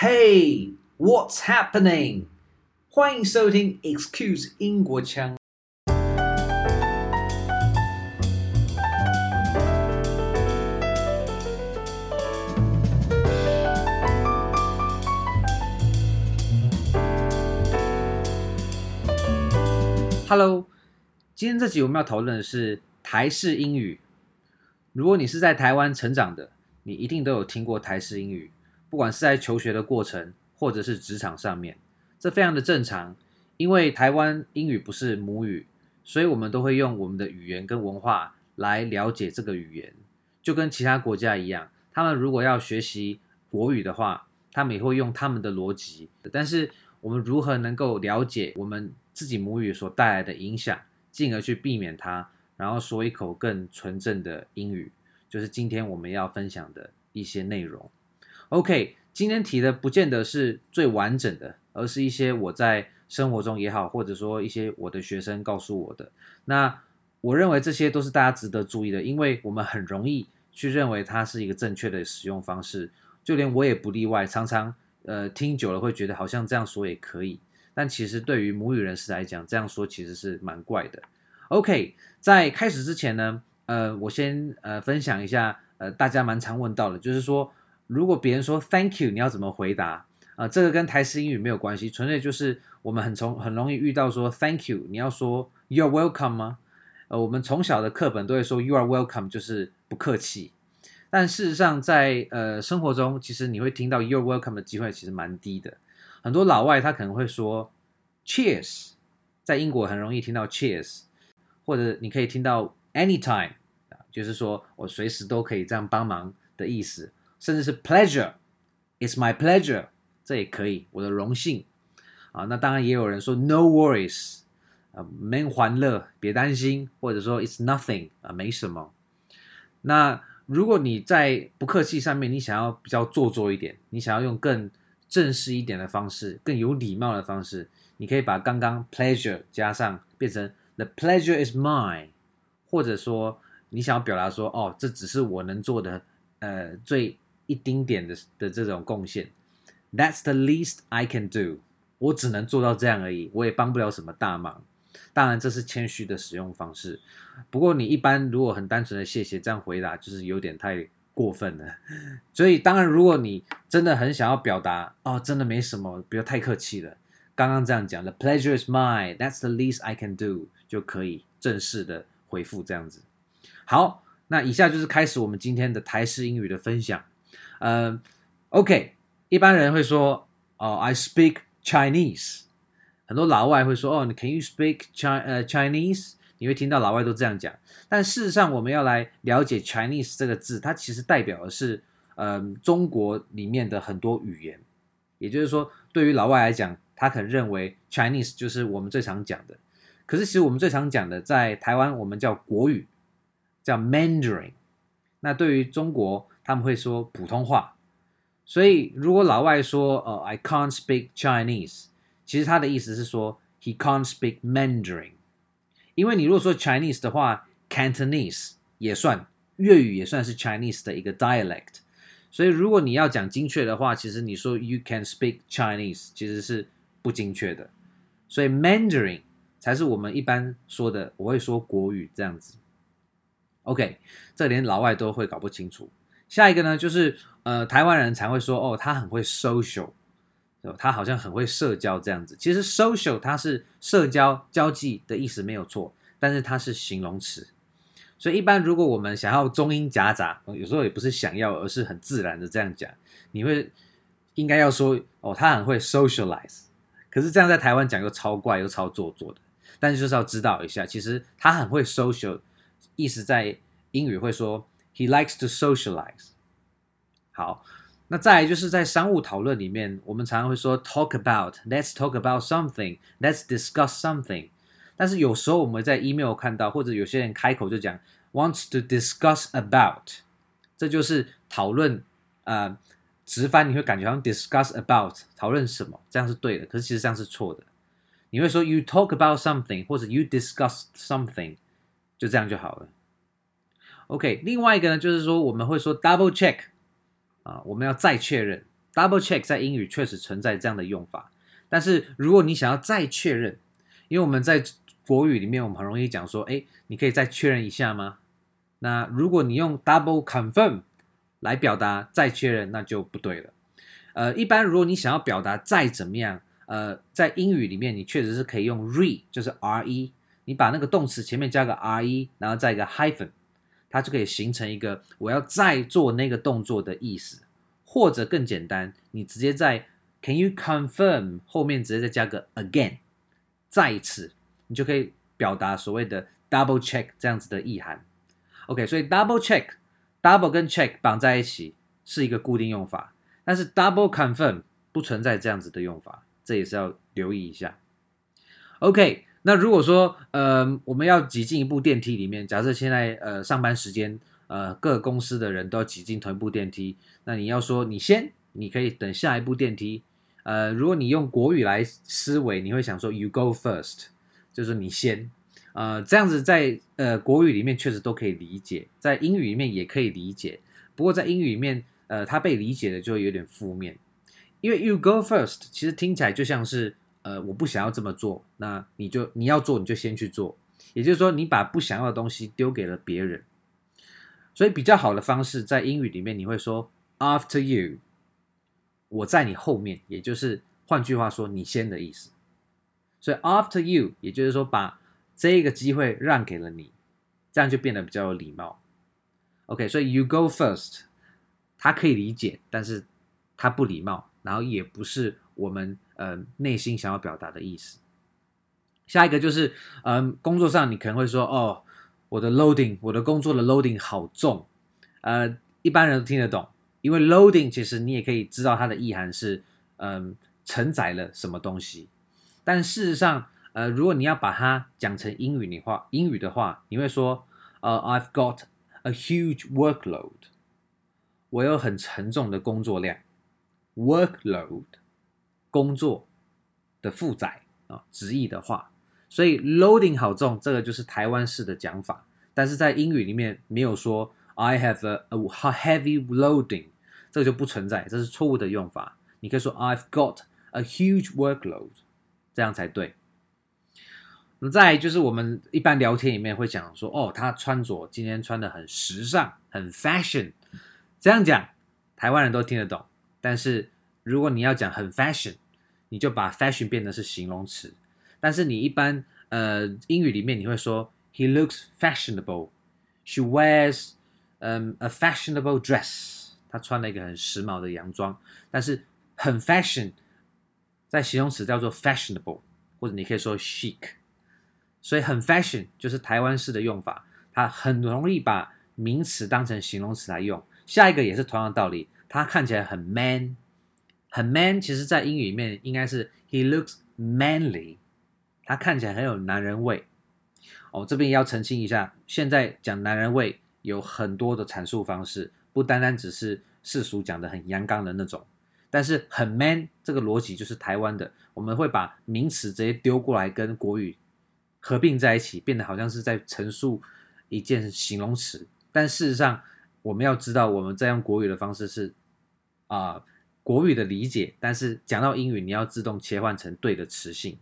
Hey, what's happening? 欢迎收听 Excuse 英国腔。Hello，今天这集我们要讨论的是台式英语。如果你是在台湾成长的，你一定都有听过台式英语。不管是在求学的过程，或者是职场上面，这非常的正常。因为台湾英语不是母语，所以我们都会用我们的语言跟文化来了解这个语言。就跟其他国家一样，他们如果要学习国语的话，他们也会用他们的逻辑。但是我们如何能够了解我们自己母语所带来的影响，进而去避免它，然后说一口更纯正的英语，就是今天我们要分享的一些内容。OK，今天提的不见得是最完整的，而是一些我在生活中也好，或者说一些我的学生告诉我的。那我认为这些都是大家值得注意的，因为我们很容易去认为它是一个正确的使用方式，就连我也不例外。常常呃听久了会觉得好像这样说也可以，但其实对于母语人士来讲，这样说其实是蛮怪的。OK，在开始之前呢，呃，我先呃分享一下，呃，大家蛮常问到的，就是说。如果别人说 Thank you，你要怎么回答啊？这个跟台式英语没有关系，纯粹就是我们很从很容易遇到说 Thank you，你要说 You're welcome 吗？呃，我们从小的课本都会说 You are welcome，就是不客气。但事实上在，呃生活中，其实你会听到 You're welcome 的机会其实蛮低的。很多老外他可能会说 Cheers，在英国很容易听到 Cheers，或者你可以听到 Anytime，就是说我随时都可以这样帮忙的意思。甚至是 pleasure，it's my pleasure，这也可以，我的荣幸啊。那当然也有人说 no worries，啊，没欢乐，别担心，或者说 it's nothing，啊，没什么。那如果你在不客气上面，你想要比较做作一点，你想要用更正式一点的方式，更有礼貌的方式，你可以把刚刚 pleasure 加上，变成 the pleasure is mine，或者说你想要表达说，哦，这只是我能做的，呃，最。一丁点的的这种贡献，That's the least I can do。我只能做到这样而已，我也帮不了什么大忙。当然，这是谦虚的使用方式。不过，你一般如果很单纯的谢谢这样回答，就是有点太过分了。所以，当然，如果你真的很想要表达，哦，真的没什么，不要太客气了。刚刚这样讲，The pleasure is mine。That's the least I can do，就可以正式的回复这样子。好，那以下就是开始我们今天的台式英语的分享。呃、uh，OK，一般人会说，哦、，I speak Chinese。很多老外会说，哦，你 Can you speak Chi 呃 Chinese？你会听到老外都这样讲。但事实上，我们要来了解 Chinese 这个字，它其实代表的是，呃，中国里面的很多语言。也就是说，对于老外来讲，他可能认为 Chinese 就是我们最常讲的。可是，其实我们最常讲的，在台湾我们叫国语，叫 Mandarin。那对于中国，他们会说普通话，所以如果老外说“呃、，I can't speak Chinese”，其实他的意思是说 “He can't speak Mandarin”。因为你如果说 Chinese 的话，Cantonese 也算，粤语也算是 Chinese 的一个 dialect。所以如果你要讲精确的话，其实你说 “You can speak Chinese” 其实是不精确的。所以 Mandarin 才是我们一般说的，我会说国语这样子。OK，这连老外都会搞不清楚。下一个呢，就是呃，台湾人才会说哦，他很会 social，他好像很会社交这样子。其实 social 它是社交交际的意思没有错，但是它是形容词。所以一般如果我们想要中英夹杂，有时候也不是想要，而是很自然的这样讲，你会应该要说哦，他很会 socialize。可是这样在台湾讲又超怪又超做作的。但是就是要知道一下，其实他很会 social，意思在英语会说。He likes to socialize。好，那再来就是在商务讨论里面，我们常常会说 talk about，let's talk about something，let's discuss something。但是有时候我们在 email 看到，或者有些人开口就讲 wants to discuss about，这就是讨论。呃，直翻你会感觉好像 discuss about 讨论什么，这样是对的，可是其实这样是错的。你会说 you talk about something，或者 you discuss something，就这样就好了。OK，另外一个呢，就是说我们会说 double check 啊，我们要再确认。double check 在英语确实存在这样的用法，但是如果你想要再确认，因为我们在国语里面我们很容易讲说，哎，你可以再确认一下吗？那如果你用 double confirm 来表达再确认，那就不对了。呃，一般如果你想要表达再怎么样，呃，在英语里面你确实是可以用 re，就是 re，你把那个动词前面加个 re，然后再一个 hyphen，它就可以形成一个我要再做那个动作的意思。或者更简单，你直接在 Can you confirm 后面直接再加个 again，再一次，你就可以表达所谓的 double check 这样子的意涵。OK，所以 double check，double 跟 check 绑在一起是一个固定用法，但是 double confirm 不存在这样子的用法，这也是要留意一下。OK，那如果说呃我们要挤进一部电梯里面，假设现在呃上班时间。呃，各公司的人都要挤进同一部电梯。那你要说你先，你可以等下一部电梯。呃，如果你用国语来思维，你会想说 “you go first”，就是你先。呃，这样子在呃国语里面确实都可以理解，在英语里面也可以理解。不过在英语里面，呃，它被理解的就有点负面，因为 “you go first” 其实听起来就像是呃我不想要这么做，那你就你要做你就先去做，也就是说你把不想要的东西丢给了别人。所以比较好的方式，在英语里面你会说 after you，我在你后面，也就是换句话说你先的意思。所以 after you，也就是说把这个机会让给了你，这样就变得比较有礼貌。OK，所以 you go first，他可以理解，但是他不礼貌，然后也不是我们呃内心想要表达的意思。下一个就是嗯，工作上你可能会说哦。我的 loading，我的工作的 loading 好重，呃，一般人都听得懂，因为 loading 其实你也可以知道它的意涵是，嗯、承载了什么东西。但事实上，呃，如果你要把它讲成英语的话，英语的话，你会说，呃，I've got a huge workload，我有很沉重的工作量，workload，工作的负载啊，直译的话。所以 loading 好重，这个就是台湾式的讲法，但是在英语里面没有说 I have a, a heavy loading，这个就不存在，这是错误的用法。你可以说 I've got a huge workload，这样才对。那再就是我们一般聊天里面会讲说，哦，他穿着今天穿的很时尚，很 fashion，这样讲台湾人都听得懂。但是如果你要讲很 fashion，你就把 fashion 变成是形容词。但是你一般呃英语里面你会说 He looks fashionable. She wears um a fashionable dress. 她穿了一个很时髦的洋装。但是很 fashion 在形容词叫做 fashionable，或者你可以说 chic。所以很 fashion 就是台湾式的用法，它很容易把名词当成形容词来用。下一个也是同样的道理，他看起来很 man，很 man，其实在英语里面应该是 He looks manly。他看起来很有男人味哦，这边要澄清一下，现在讲男人味有很多的阐述方式，不单单只是世俗讲的很阳刚的那种，但是很 man 这个逻辑就是台湾的，我们会把名词直接丢过来跟国语合并在一起，变得好像是在陈述一件形容词，但事实上我们要知道我们在用国语的方式是啊、国语的理解，但是讲到英语你要自动切换成对的词性。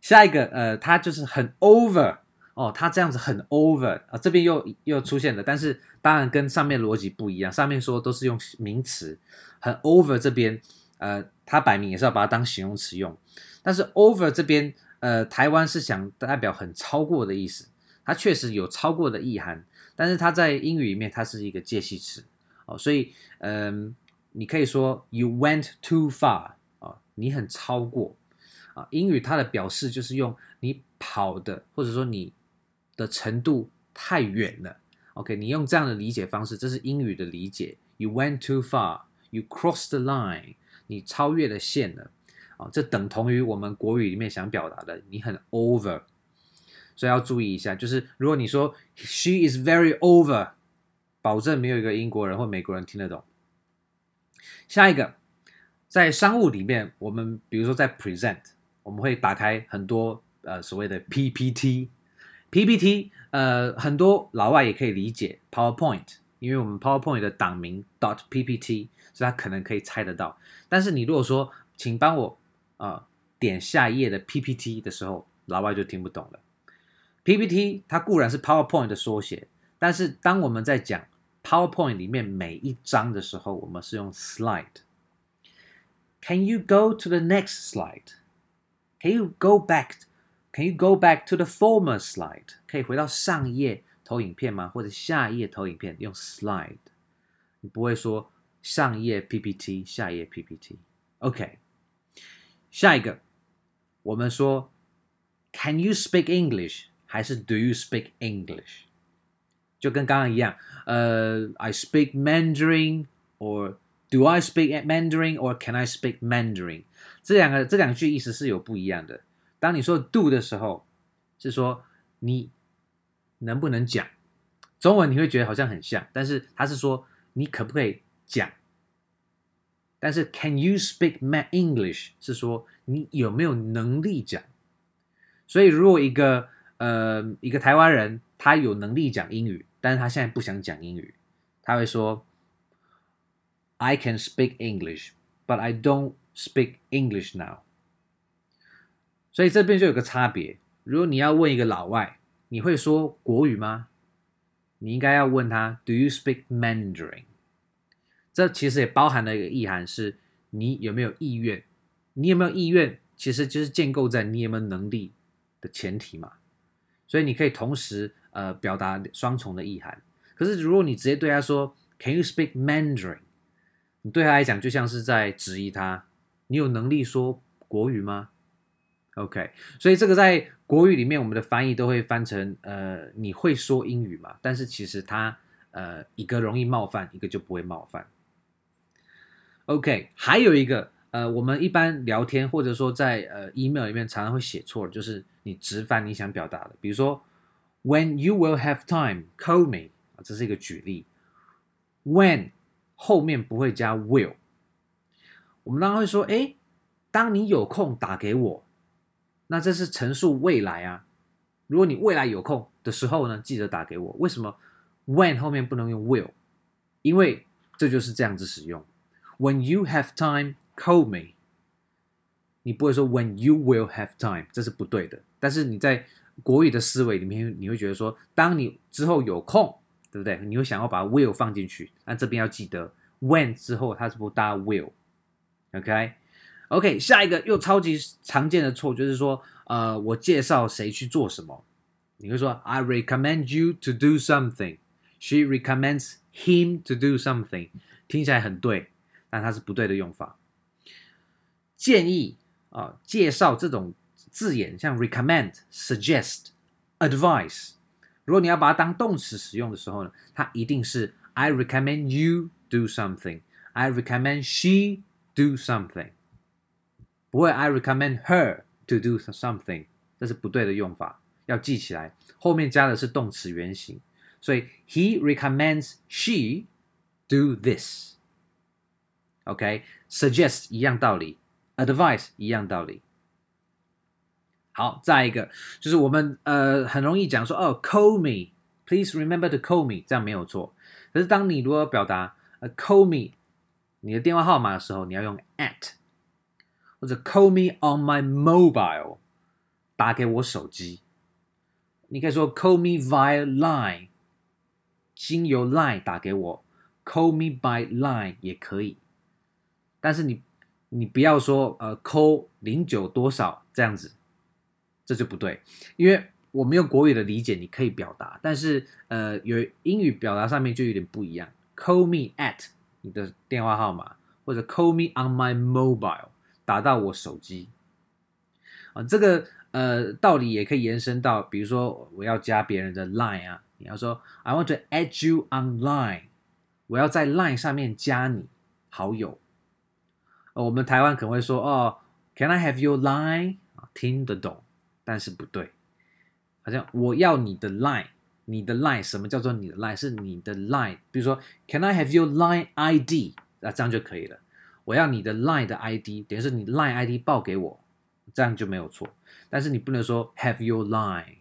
下一个，呃，它就是很 over 哦，它这样子很 over 啊，这边又又出现了，但是当然跟上面逻辑不一样，上面说都是用名词，很 over 这边，呃，它摆明也是要把它当形容词用，但是 over 这边，呃，台湾是想代表很超过的意思，它确实有超过的意涵，但是它在英语里面它是一个介系词哦，所以，嗯、你可以说 you went too far 啊、你很超过。啊，英语它的表示就是用你跑的，或者说你的程度太远了。OK，你用这样的理解方式，这是英语的理解。You went too far. You crossed the line. 你超越了线了。啊，这等同于我们国语里面想表达的，你很 over。所以要注意一下，就是如果你说 She is very over，保证没有一个英国人或美国人听得懂。下一个，在商务里面，我们比如说在 present。我们会打开很多呃所谓的 PPT，PPT 呃很多老外也可以理解 PowerPoint，因为我们 PowerPoint 的档名 dot PPT，所以他可能可以猜得到。但是你如果说，请帮我、呃、点下一页的 PPT 的时候，老外就听不懂了。PPT 它固然是 PowerPoint 的缩写，但是当我们在讲 PowerPoint 里面每一张的时候，我们是用 slide。Can you go to the next slide? Can you go back? Can you go back to the former slide? 可以回到上一页投影片吗？或者下一页投影片用 slide？你不会说上一页 PPT，下一页 PPT。OK，下一个，我们说 Can you speak English？还是 Do you speak English？ 就跟刚刚一样，呃，I speak Mandarin or Do I speak Mandarin or can I speak Mandarin？这两个这两句意思是有不一样的。当你说 do 的时候，是说你能不能讲。中文你会觉得好像很像，但是它是说你可不可以讲。但是 can you speak my English 是说你有没有能力讲。所以如果一个呃一个台湾人他有能力讲英语，但是他现在不想讲英语，他会说。I can speak English, but I don't speak English now. 所以这边就有个差别。如果你要问一个老外，你会说国语吗？你应该要问他，Do you speak Mandarin？这其实也包含了一个意涵，是你有没有意愿？你有没有意愿？其实就是建构在你有没有能力的前提嘛。所以你可以同时呃表达双重的意涵。可是如果你直接对他说，Can you speak Mandarin？你对他来讲就像是在质疑他，你有能力说国语吗？OK，所以这个在国语里面，我们的翻译都会翻成呃，你会说英语吗？但是其实它呃一个容易冒犯，一个就不会冒犯。OK，还有一个呃，我们一般聊天或者说在呃 email 里面常常会写错，就是你直翻你想表达的，比如说 When you will have time, call me，啊这是一个举例，When。后面不会加 will，我们当然会说，哎，当你有空打给我，那这是陈述未来啊。如果你未来有空的时候呢，记得打给我。为什么 when 后面不能用 will？因为这就是这样子使用。When you have time, call me。你不会说 when you will have time，这是不对的。但是你在国语的思维里面，你会觉得说，当你之后有空。对不对？你会想要把 will 放进去，那这边要记得 when 之后它是不搭 will，OK？OK，、下一个又超级常见的错就是说，呃，我介绍谁去做什么，你会说 I recommend you to do something. She recommends him to do something. 听起来很对，但它是不对的用法。建议啊、介绍这种字眼，像 recommend、suggest、advise。如果你要把它当动词使用的时候呢，它一定是 I recommend you do something. I recommend she do something. 不会 I recommend her to do something，这是不对的用法，要记起来。后面加的是动词原形，所以 he recommends she do this. OK，suggest、okay? 一样道理，advice 一样道理。 好，再一个就是我们呃很容易讲说哦，call me，please remember to call me，这样没有错。可是当你如果表达呃 call me 你的电话号码的时候，你要用 at，或者 call me on my mobile，打给我手机。你可以说 call me via line，经由 line 打给我，call me by line 也可以。但是你你不要说呃 call 零九多少这样子。这就不对，因为我没有国语的理解，你可以表达，但是呃，有英语表达上面就有点不一样。Call me at 你的电话号码，或者 Call me on my mobile 打到我手机啊，这个呃道理也可以延伸到，比如说我要加别人的 line 啊，你要说 I want to add you on line，我要在 line 上面加你好友。我们台湾可能会说哦，Can I have your line？听得懂。但是不对，好像我要你的 line，你的 line 什么叫做你的 line？是你的 line，比如说 Can I have your line ID？啊，这样就可以了。我要你的 line 的 ID，等于是你 line ID 报给我，这样就没有错。但是你不能说 have your line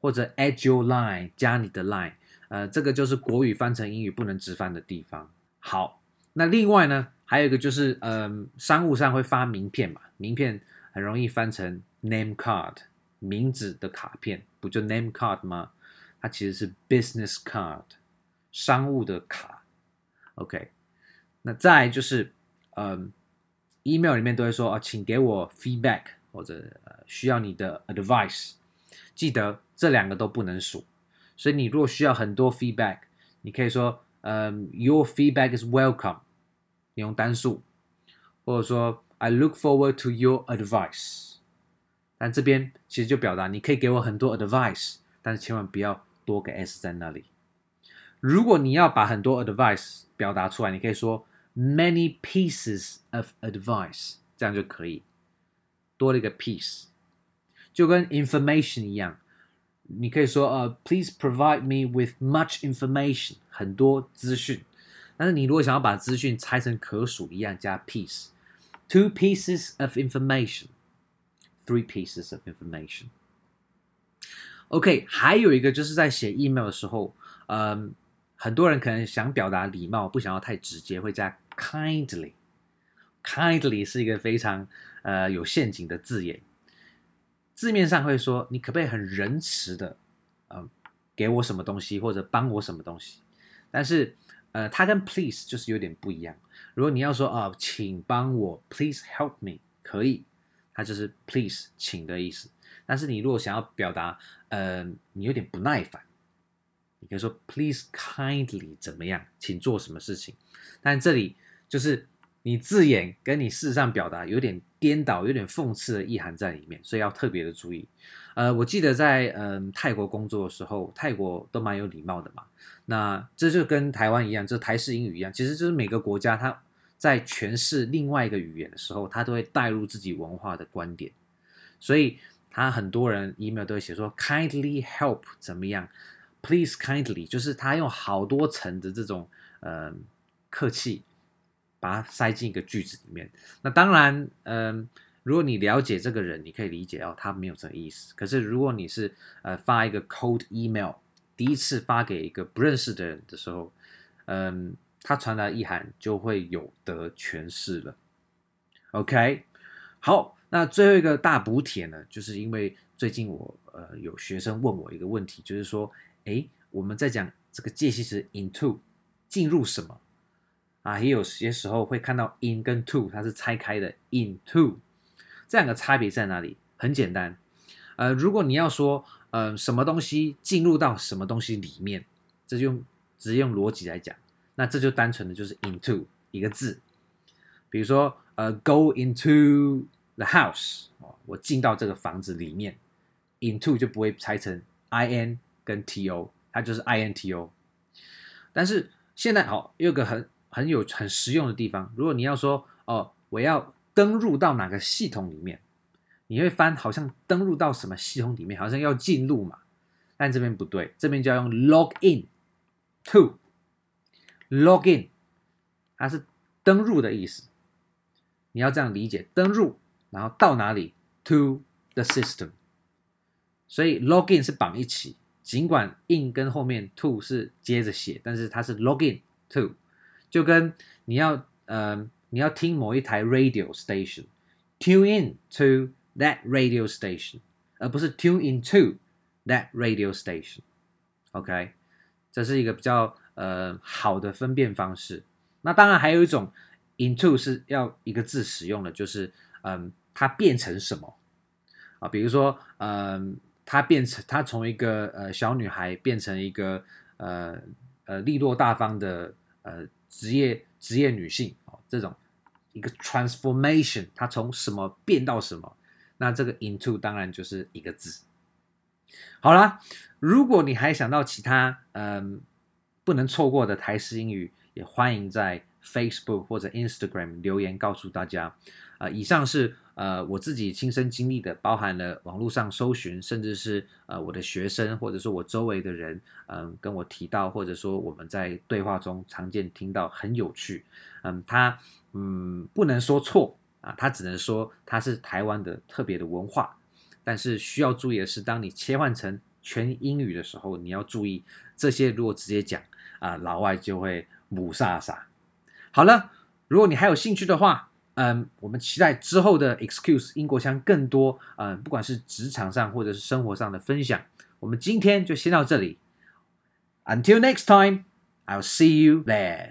或者 add your line 加你的 line，呃，这个就是国语翻成英语不能直翻的地方。好，那另外呢，还有一个就是，嗯、呃，商务上会发名片嘛，名片很容易翻成 name card，名字的卡片，不就 name card 吗？它其实是 business card，商务的卡。OK，那再就是，嗯、呃，email 里面都会说啊，请给我 feedback 或者需要你的 advice，记得这两个都不能数。所以你如果需要很多 feedback，你可以说，嗯，your feedback is welcome。你用单数，或者说 I look forward to your advice。但这边其实就表达你可以给我很多 advice，但是千万不要多个 s 在那里。如果你要把很多 advice 表达出来，你可以说 many pieces of advice，这样就可以多了一个 piece，就跟 information 一样，你可以说呃、please provide me with much information，很多资讯。但是你如果想要把资讯拆成可数一样，加 piece，two pieces of information three pieces of information。OK，还有一个就是在写 email 的时候，嗯，很多人可能想表达礼貌，不想要太直接，会加 kindly。kindly 是一个非常呃有陷阱的字眼，字面上会说你可不可以很仁慈的，嗯，给我什么东西或者帮我什么东西，但是。呃，它跟 please 就是有点不一样。如果你要说啊、哦，请帮我，please help me，可以，它就是 please 请的意思。但是你如果想要表达，呃，你有点不耐烦，你可以说 please kindly 怎么样，请做什么事情。但这里就是你字眼跟你事实上表达有点颠倒，有点讽刺的意涵在里面，所以要特别的注意。呃，我记得在嗯、泰国工作的时候，泰国都蛮有礼貌的嘛。那这就跟台湾一样，这台式英语一样，其实就是每个国家它在诠释另外一个语言的时候，他都会带入自己文化的观点。所以他很多人 email 都会写说 kindly help 怎么样，please kindly，就是他用好多层的这种呃客气，把它塞进一个句子里面。那当然，嗯、如果你了解这个人，你可以理解哦，他没有这个意思。可是如果你是呃发一个 cold email，第一次发给一个不认识的人的时候，嗯，他传达意涵就会有得诠释了。OK，好，那最后一个大补帖呢，就是因为最近我呃有学生问我一个问题，就是说，诶，我们在讲这个介系词 into 进入什么啊？也有些时候会看到 in 跟 to 它是拆开的 into。这两个差别在哪里？很简单，呃，如果你要说，呃，什么东西进入到什么东西里面，这就用直接用逻辑来讲，那这就单纯的就是 into 一个字。比如说，呃，go into the house，我进到这个房子里面，into 就不会拆成 in 跟 to，它就是 into。但是现在好，有个很很有很实用的地方，如果你要说，哦，我要。登入到哪个系统里面，你会翻好像登入到什么系统里面，好像要进入嘛，但这边不对，这边就要用 log in to log in，它是登入的意思，你要这样理解，登入然后到哪里 to the system，所以 log in 是绑一起，尽管 in 跟后面 to 是接着写，但是它是 log in to，就跟你要呃。你要听某一台 radio station，tune in to that radio station，而不是 tune into that radio station。OK，这是一个比较呃好的分辨方式。那当然还有一种 into 是要一个字使用的，就是嗯、它变成什么啊？比如说嗯、呃，它变成它从一个呃小女孩变成一个呃呃利落大方的呃职业职业女性。这种一个 transformation，它从什么变到什么，那这个 into 当然就是一个字。好啦，如果你还想到其他嗯不能错过的台式英语，也欢迎在 Facebook 或者 Instagram 留言告诉大家。啊、呃，以上是。呃，我自己亲身经历的，包含了网络上搜寻，甚至是呃我的学生，或者说我周围的人，嗯、跟我提到，或者说我们在对话中常见听到很有趣，嗯，他嗯不能说错啊，他只能说他是台湾的特别的文化，但是需要注意的是，当你切换成全英语的时候，你要注意这些，如果直接讲啊，老外就会母萨萨。好了，如果你还有兴趣的话，嗯，我们期待之后的 Excuse 英国腔更多，嗯，不管是职场上或者是生活上的分享。我们今天就先到这里。Until next time, I'll see you there.